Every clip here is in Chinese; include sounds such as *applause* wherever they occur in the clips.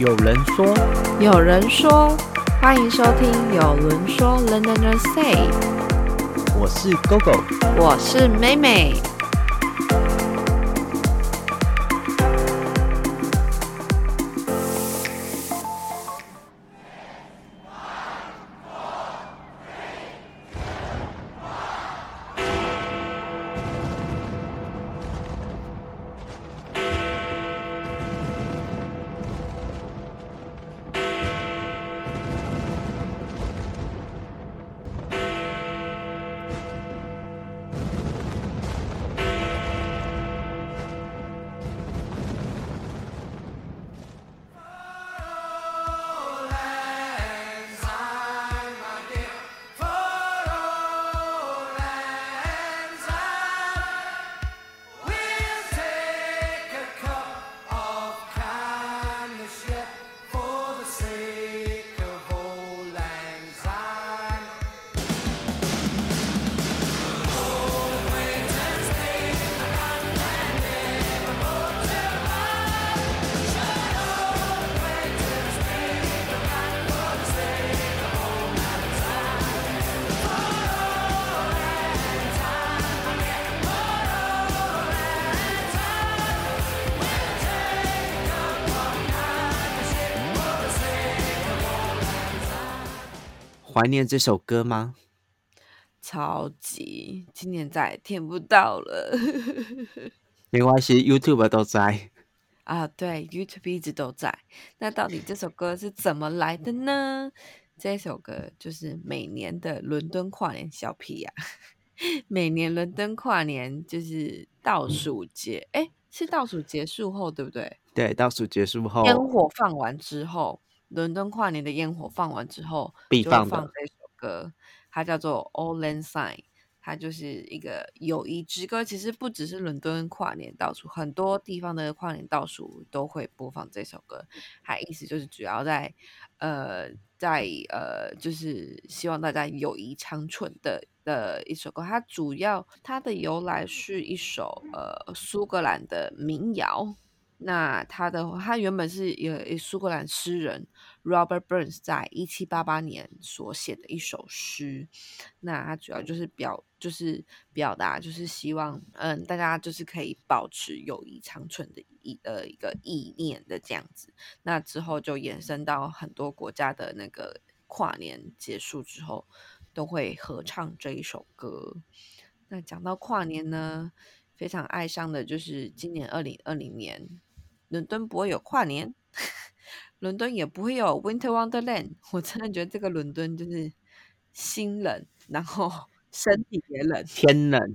有人说，有人说，欢迎收听《有人说 Londoners Say》，我是 GoGo，我是美美。怀念这首歌吗？超级，今年再也听不到了。*laughs* 没关系，YouTube 都在。啊，对，YouTube 一直都在。那到底这首歌是怎么来的呢？这首歌就是每年的伦敦跨年小屁呀。*laughs* 每年伦敦跨年就是倒数结，哎，是倒数结束后，对不对？对，倒数结束后，烟火放完之后。伦敦跨年的烟火放完之后，必放这首歌，它叫做《All Land Sign》，它就是一个友谊之歌。其实不只是伦敦跨年倒数，很多地方的跨年倒数都会播放这首歌。它意思就是主要在呃，在呃，就是希望大家友谊长存的的一首歌。它主要它的由来是一首呃苏格兰的民谣。那他的他原本是有苏格兰诗人 Robert Burns 在一七八八年所写的一首诗，那他主要就是表就是表达就是希望嗯大家就是可以保持友谊长存的一呃一个意念的这样子，那之后就延伸到很多国家的那个跨年结束之后都会合唱这一首歌。那讲到跨年呢，非常爱上的就是今年二零二零年。伦敦不会有跨年，*laughs* 伦敦也不会有 Winter Wonderland。*laughs* 我真的觉得这个伦敦就是心冷，然后 *laughs* 身体也冷，天冷。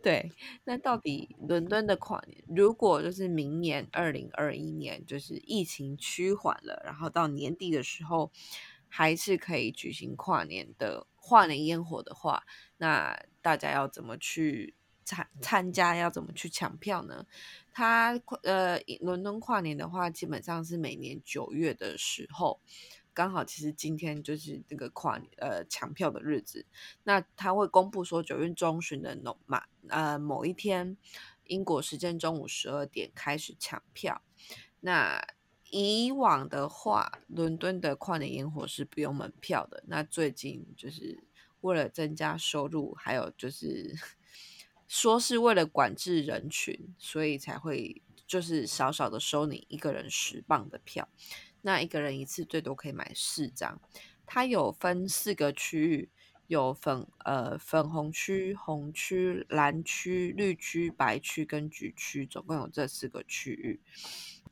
对，那到底伦敦的跨年，如果就是明年二零二一年，就是疫情趋缓了，然后到年底的时候还是可以举行跨年的跨年烟火的话，那大家要怎么去参参加？要怎么去抢票呢？它呃，伦敦跨年的话，基本上是每年九月的时候，刚好其实今天就是这个跨呃抢票的日子。那他会公布说九月中旬的某马呃某一天，英国时间中午十二点开始抢票。那以往的话，伦敦的跨年烟火是不用门票的。那最近就是为了增加收入，还有就是。说是为了管制人群，所以才会就是少少的收你一个人十磅的票。那一个人一次最多可以买四张。它有分四个区域，有粉呃粉红区、红区、蓝区、绿区、白区跟橘区，总共有这四个区域。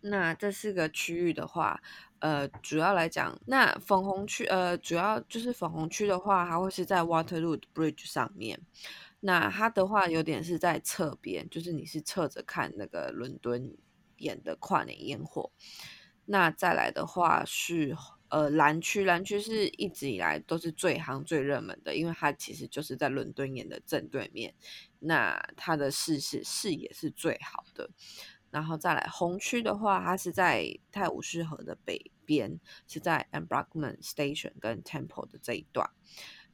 那这四个区域的话，呃，主要来讲，那粉红区呃，主要就是粉红区的话，它会是在 Waterloo Bridge 上面。那它的话有点是在侧边，就是你是侧着看那个伦敦演的跨年烟火。那再来的话是呃蓝区，蓝区是一直以来都是最行最热门的，因为它其实就是在伦敦眼的正对面，那它的视是视野是最好的。然后再来红区的话，它是在泰晤士河的北边，是在 Embankment Station 跟 Temple 的这一段。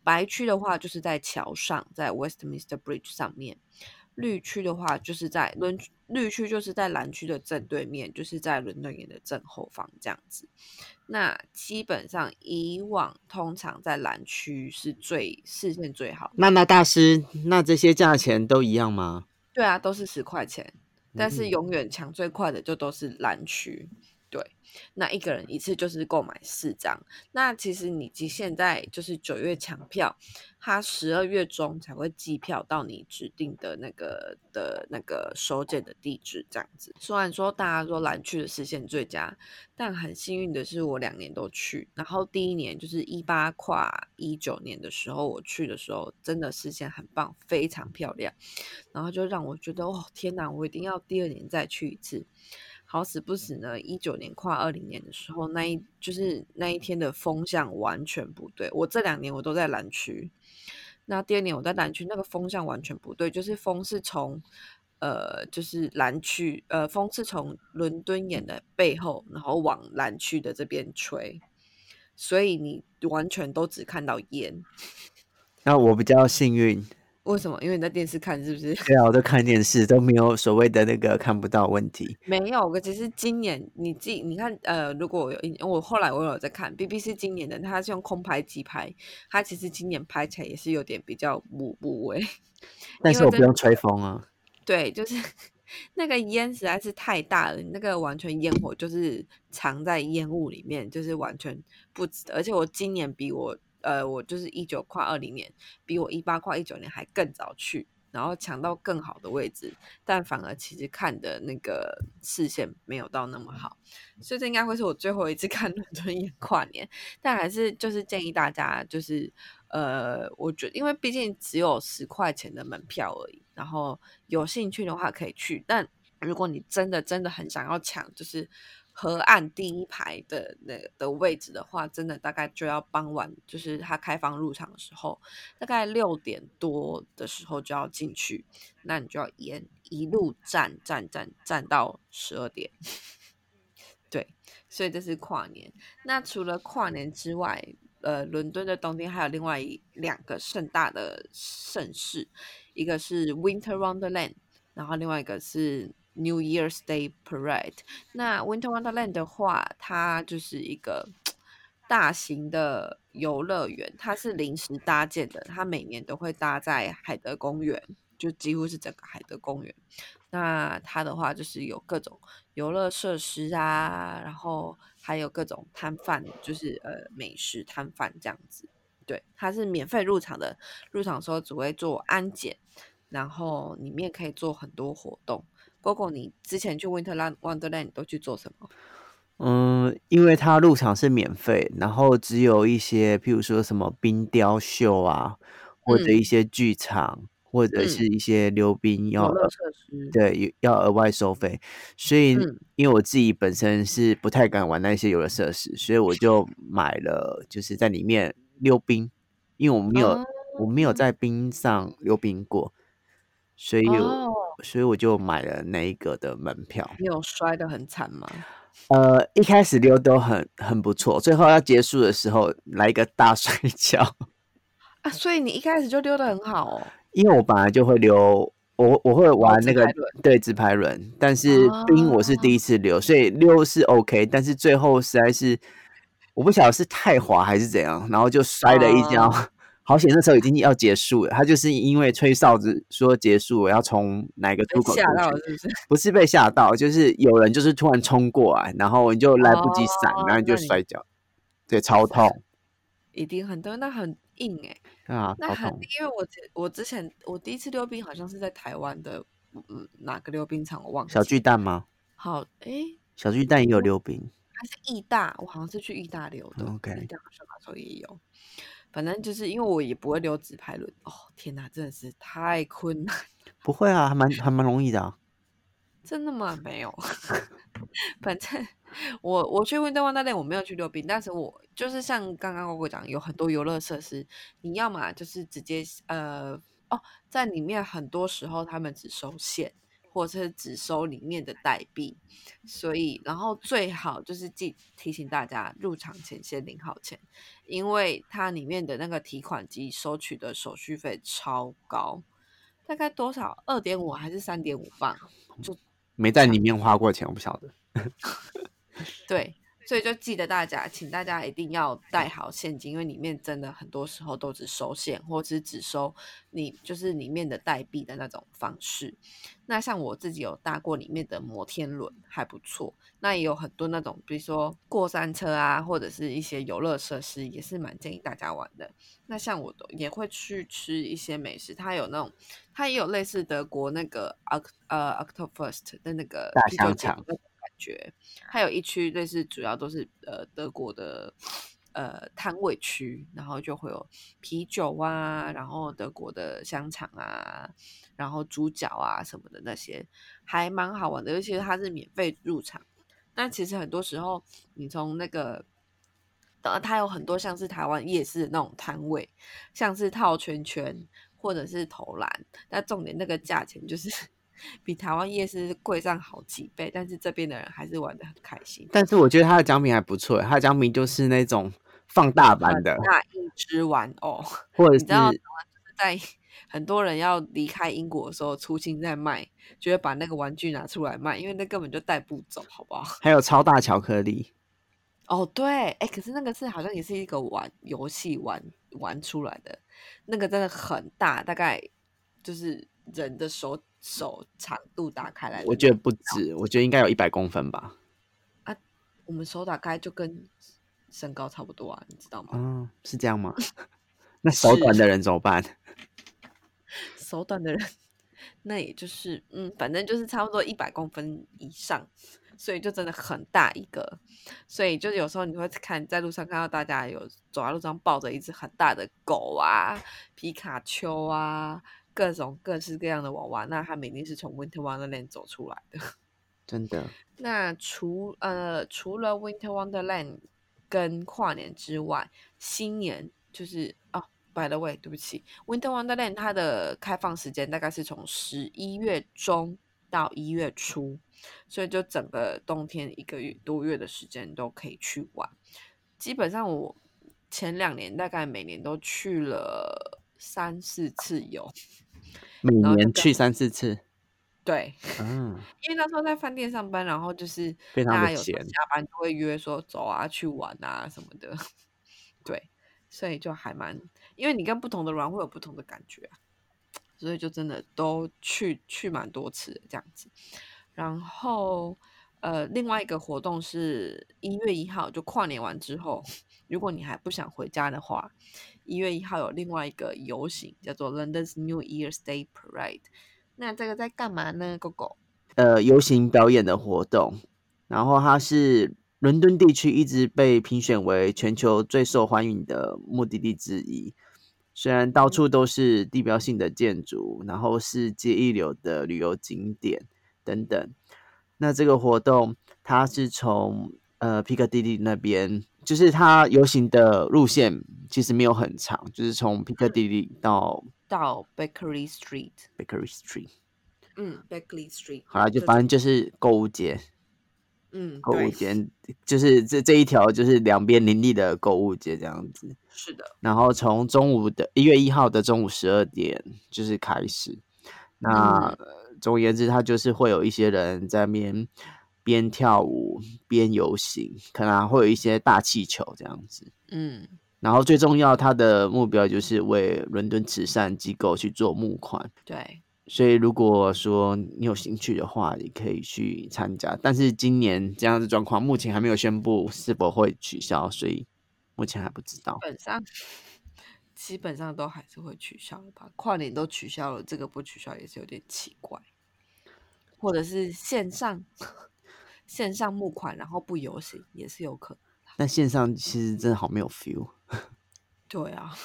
白区的话，就是在桥上，在 Westminster Bridge 上面；绿区的话，就是在伦绿区就是在蓝区的正对面，就是在伦敦眼的正后方这样子。那基本上以往通常在蓝区是最视线最好。那那大师，那这些价钱都一样吗？对啊，都是十块钱，但是永远抢最快的就都是蓝区。对，那一个人一次就是购买四张。那其实你即现在就是九月抢票，他十二月中才会寄票到你指定的那个的那个收件的地址，这样子。虽然说大家说蓝区的视线最佳，但很幸运的是我两年都去。然后第一年就是一八跨一九年的时候，我去的时候真的视线很棒，非常漂亮。然后就让我觉得，哦天哪，我一定要第二年再去一次。好死不死呢！一九年跨二零年的时候，那一就是那一天的风向完全不对。我这两年我都在蓝区，那第二年我在蓝区，那个风向完全不对，就是风是从呃，就是蓝区，呃，风是从伦敦眼的背后，然后往蓝区的这边吹，所以你完全都只看到烟。*laughs* 那我比较幸运。为什么？因为你在电视看，是不是？对啊，我都看电视，都没有所谓的那个看不到问题。没有，可是今年你自己你看，呃，如果有我后来我有在看 BBC 今年的，它是用空拍机拍，它其实今年拍起来也是有点比较不不味。*laughs* 但是我不用吹风啊。对，就是 *laughs* 那个烟实在是太大了，那个完全烟火就是藏在烟雾里面，就是完全不值得。而且我今年比我。呃，我就是一九跨二零年，比我一八跨一九年还更早去，然后抢到更好的位置，但反而其实看的那个视线没有到那么好，所以这应该会是我最后一次 *laughs* 看伦敦眼跨年。但还是就是建议大家，就是呃，我觉得因为毕竟只有十块钱的门票而已，然后有兴趣的话可以去，但如果你真的真的很想要抢，就是。河岸第一排的那的位置的话，真的大概就要傍晚，就是它开放入场的时候，大概六点多的时候就要进去，那你就要沿一路站站站站到十二点。*laughs* 对，所以这是跨年。那除了跨年之外，呃，伦敦的冬天还有另外两个盛大的盛事，一个是 Winter Wonderland，然后另外一个是。New Year's Day Parade。那 Winter Wonderland 的话，它就是一个大型的游乐园，它是临时搭建的，它每年都会搭在海德公园，就几乎是整个海德公园。那它的话就是有各种游乐设施啊，然后还有各种摊贩，就是呃美食摊贩这样子。对，它是免费入场的，入场时候只会做安检，然后里面可以做很多活动。包括你之前去 Winterland Wonderland 都去做什么？嗯，因为它入场是免费，然后只有一些，譬如说什么冰雕秀啊，或者一些剧场，或者是一些溜冰要对，要额外收费。所以，因为我自己本身是不太敢玩那些游乐设施，所以我就买了，就是在里面溜冰，因为我没有，我没有在冰上溜冰过，所以有。所以我就买了那一个的门票。你有摔得很惨吗？呃，一开始溜都很很不错，最后要结束的时候来一个大 *laughs* 摔跤。啊，所以你一开始就溜得很好哦。因为我本来就会溜，我我会玩那个对直排轮，但是冰我是第一次溜，所以溜是 OK，但是最后实在是我不晓得是太滑还是怎样，然后就摔了一跤。好险！那时候已经要结束了，他就是因为吹哨子说结束，我要从哪个出口吓到是不是？*laughs* 不是被吓到，就是有人就是突然冲过来，然后你就来不及闪，然后你就摔跤，对，超痛，一定很痛，那很硬哎，啊，那很，因为我我之前我第一次溜冰好像是在台湾的，嗯，哪个溜冰场我忘记，小巨蛋吗？好，哎，小巨蛋也有溜冰，还是义大？我好像是去义大溜的，OK，义大好像那时候也有。反正就是因为我也不会溜直排轮哦，天哪，真的是太困难。不会啊，还蛮还蛮容易的。真的吗？没有。*laughs* 反正我我去温带湾那边我没有去溜冰，但是我就是像刚刚我讲，有很多游乐设施，你要么就是直接呃哦，在里面很多时候他们只收现。或者是只收里面的代币，所以然后最好就是记提醒大家入场前先领好钱，因为它里面的那个提款机收取的手续费超高，大概多少？二点五还是三点五磅？就没在里面花过钱，我不晓得。*laughs* 对。所以就记得大家，请大家一定要带好现金，因为里面真的很多时候都只收现，或者是只收你就是里面的代币的那种方式。那像我自己有搭过里面的摩天轮，还不错。那也有很多那种，比如说过山车啊，或者是一些游乐设施，也是蛮建议大家玩的。那像我都也会去吃一些美食，它有那种，它也有类似德国那个 Oct 呃 Octoberfest 的那个大香肠。觉，还有一区类似，主要都是呃德国的呃摊位区，然后就会有啤酒啊，然后德国的香肠啊，然后猪脚啊什么的那些，还蛮好玩的。尤其是它是免费入场，但其实很多时候你从那个，呃，它有很多像是台湾夜市的那种摊位，像是套圈圈或者是投篮，但重点那个价钱就是。*laughs* 比台湾夜市贵上好几倍，但是这边的人还是玩的很开心。但是我觉得他的奖品还不错，他的奖品就是那种放大版的那一只玩偶，*laughs* 或者是在 *laughs* 很多人要离开英国的时候，出清在卖，就会把那个玩具拿出来卖，因为那根本就带不走，好不好？还有超大巧克力。哦，对，哎，可是那个是好像也是一个玩游戏玩玩出来的，那个真的很大，大概就是人的手。手长度打开来，我觉得不止，我觉得应该有一百公分吧。啊，我们手打开就跟身高差不多啊，你知道吗？嗯，是这样吗？*laughs* 那手短的人怎么办？*laughs* 手短的人，那也就是嗯，反正就是差不多一百公分以上，所以就真的很大一个。所以就有时候你会看在路上看到大家有走在路上抱着一只很大的狗啊，皮卡丘啊。各种各式各样的娃娃，那他们一定是从 Winter Wonderland 走出来的，*laughs* 真的。那除呃除了 Winter Wonderland 跟跨年之外，新年就是哦，by the way，对不起，Winter Wonderland 它的开放时间大概是从十一月中到一月初，所以就整个冬天一个月多月的时间都可以去玩。基本上我前两年大概每年都去了。三四次有，每年去三四次，对，嗯，*laughs* 因为那时候在饭店上班，然后就是大家有加班就会约说走啊去玩啊什么的，*laughs* 对，所以就还蛮，因为你跟不同的人会有不同的感觉，所以就真的都去去蛮多次这样子。然后呃，另外一个活动是一月一号就跨年完之后，如果你还不想回家的话。一月一号有另外一个游行，叫做 London's New Year's Day Parade。那这个在干嘛呢？狗狗？呃，游行表演的活动。然后它是伦敦地区一直被评选为全球最受欢迎的目的地之一。虽然到处都是地标性的建筑，然后世界一流的旅游景点等等。那这个活动它是从呃皮克蒂利那边。就是它游行的路线其实没有很长，就是从 Piccadilly 到到 Bakery Street，Bakery Street，嗯，Bakery Street，好了，就反正就是购物街，嗯，购物街就是这这一条就是两边林立的购物街这样子，是的。然后从中午的一月一号的中午十二点就是开始，那总而言之，它就是会有一些人在面。边跳舞边游行，可能会有一些大气球这样子。嗯，然后最重要，他的目标就是为伦敦慈善机构去做募款。对，所以如果说你有兴趣的话，也可以去参加。但是今年这样子状况，目前还没有宣布是否会取消，所以目前还不知道。基本上，基本上都还是会取消吧。跨年都取消了，这个不取消也是有点奇怪。或者是线上。线上募款，然后不游行也是有可能。但线上其实真的好没有 feel。*laughs* 对啊，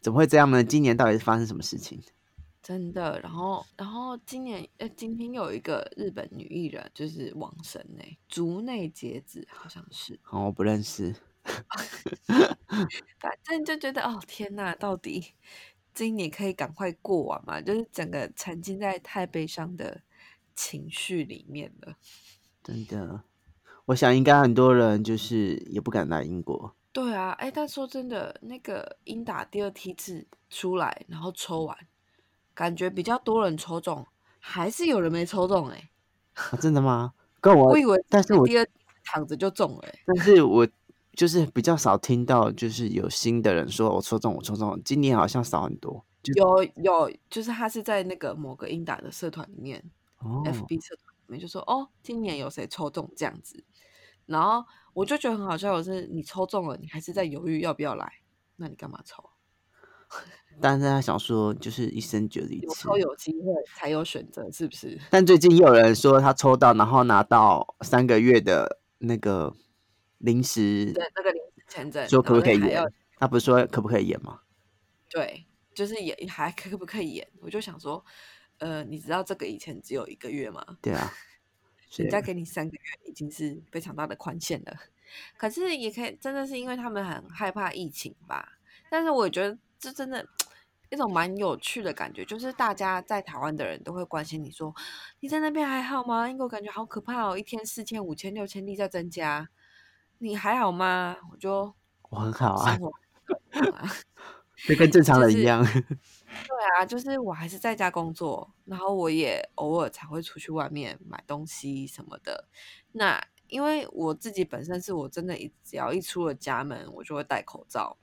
怎么会这样呢？今年到底是发生什么事情？真的，然后，然后今年，呃，今天有一个日本女艺人就是亡神哎，竹内结子好像是。哦，我不认识。*laughs* 反正就觉得，哦天呐，到底今年可以赶快过完嘛？就是整个沉浸在太悲伤的情绪里面了。真的，我想应该很多人就是也不敢来英国。对啊，哎，但说真的，那个英打第二梯次出来，然后抽完，感觉比较多人抽中，还是有人没抽中哎。真的吗？跟我我以为，但是我第二躺着就中了。但是我就是比较少听到，就是有新的人说我抽中，我抽中。今年好像少很多。有有，就是他是在那个某个英达的社团里面，FB 社团里面就说哦，今年有谁抽中这样子。然后我就觉得很好笑，我是你抽中了，你还是在犹豫要不要来，那你干嘛抽？但是他想说，就是一生就一次，抽有机会才有选择，是不是？但最近又有人说他抽到，然后拿到三个月的那个临时，对那个临时签证，说可不可以演？他不是说可不可以演吗？对，就是演还可不可以演？我就想说，呃，你知道这个以前只有一个月吗？对啊，人家给你三个月已经是非常大的宽限了。可是也可以，真的是因为他们很害怕疫情吧？但是我觉得这真的。一种蛮有趣的感觉，就是大家在台湾的人都会关心你说你在那边还好吗？英国感觉好可怕哦，一天四千、五千、六千例在增加，你还好吗？我就我很好啊，*laughs* 就跟正常人一样。对啊，就是我还是在家工作，然后我也偶尔才会出去外面买东西什么的。那因为我自己本身是我真的，一只要一出了家门，我就会戴口罩。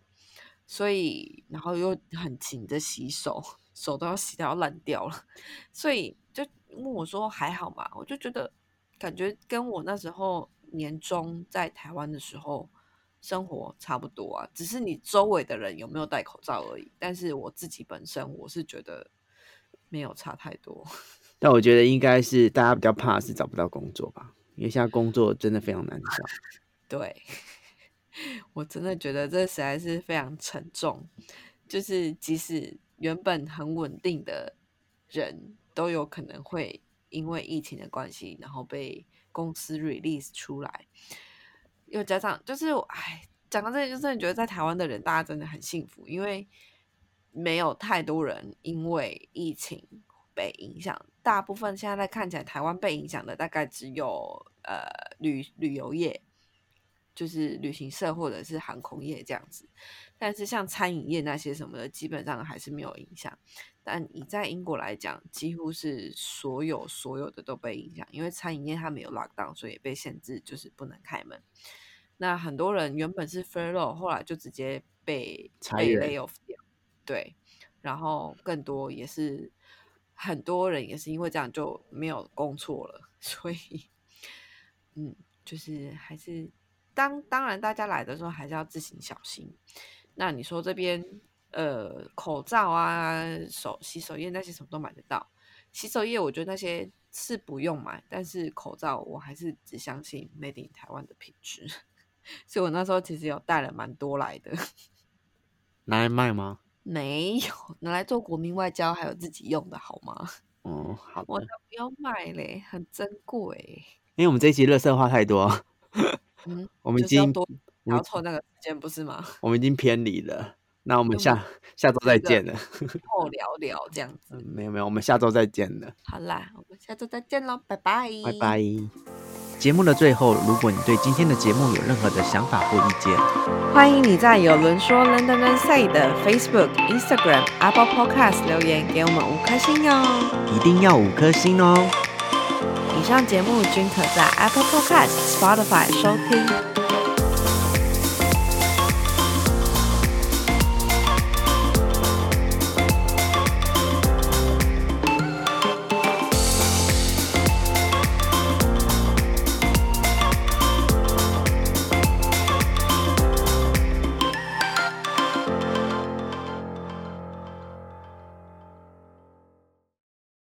所以，然后又很勤的洗手，手都要洗到烂掉了。所以就问我说还好吗？我就觉得感觉跟我那时候年终在台湾的时候生活差不多啊，只是你周围的人有没有戴口罩而已。但是我自己本身我是觉得没有差太多。*laughs* 但我觉得应该是大家比较怕是找不到工作吧，因为现在工作真的非常难找。*laughs* 对。*laughs* 我真的觉得这实在是非常沉重，就是即使原本很稳定的人都有可能会因为疫情的关系，然后被公司 release 出来。又加上就是，哎，讲到这里，就真的觉得在台湾的人，大家真的很幸福，因为没有太多人因为疫情被影响。大部分现在看起来，台湾被影响的大概只有呃旅旅游业。就是旅行社或者是航空业这样子，但是像餐饮业那些什么的，基本上还是没有影响。但你在英国来讲，几乎是所有所有的都被影响，因为餐饮业它没有 lock down，所以被限制，就是不能开门。那很多人原本是 furlough，后来就直接被被 lay off 掉。对，然后更多也是很多人也是因为这样就没有工作了，*laughs* 所以嗯，就是还是。当当然，大家来的时候还是要自行小心。那你说这边呃，口罩啊、手洗手液那些什么都买得到。洗手液我觉得那些是不用买，但是口罩我还是只相信 Made in 台湾的品质。所以我那时候其实有带了蛮多来的。*laughs* 拿来卖吗？没有，拿来做国民外交，还有自己用的好吗？*laughs* 哦，好，我不要卖嘞，很珍贵。因为我们这一期热色话太多。嗯，我们已经要凑那个时间不是吗？*laughs* 我们已经偏离了，那我们下下周再见了。后聊聊这样子，没有没有，我们下周再见了。好啦，我们下周再见喽，拜拜，拜拜。节目的最后，如果你对今天的节目有任何的想法或意见，欢迎你在有人说 London Say 的 Facebook、Instagram、Apple Podcast 留言给我们五颗星哟，一定要五颗星哦。以上节目均可在 Apple Podcast、Spotify 收听。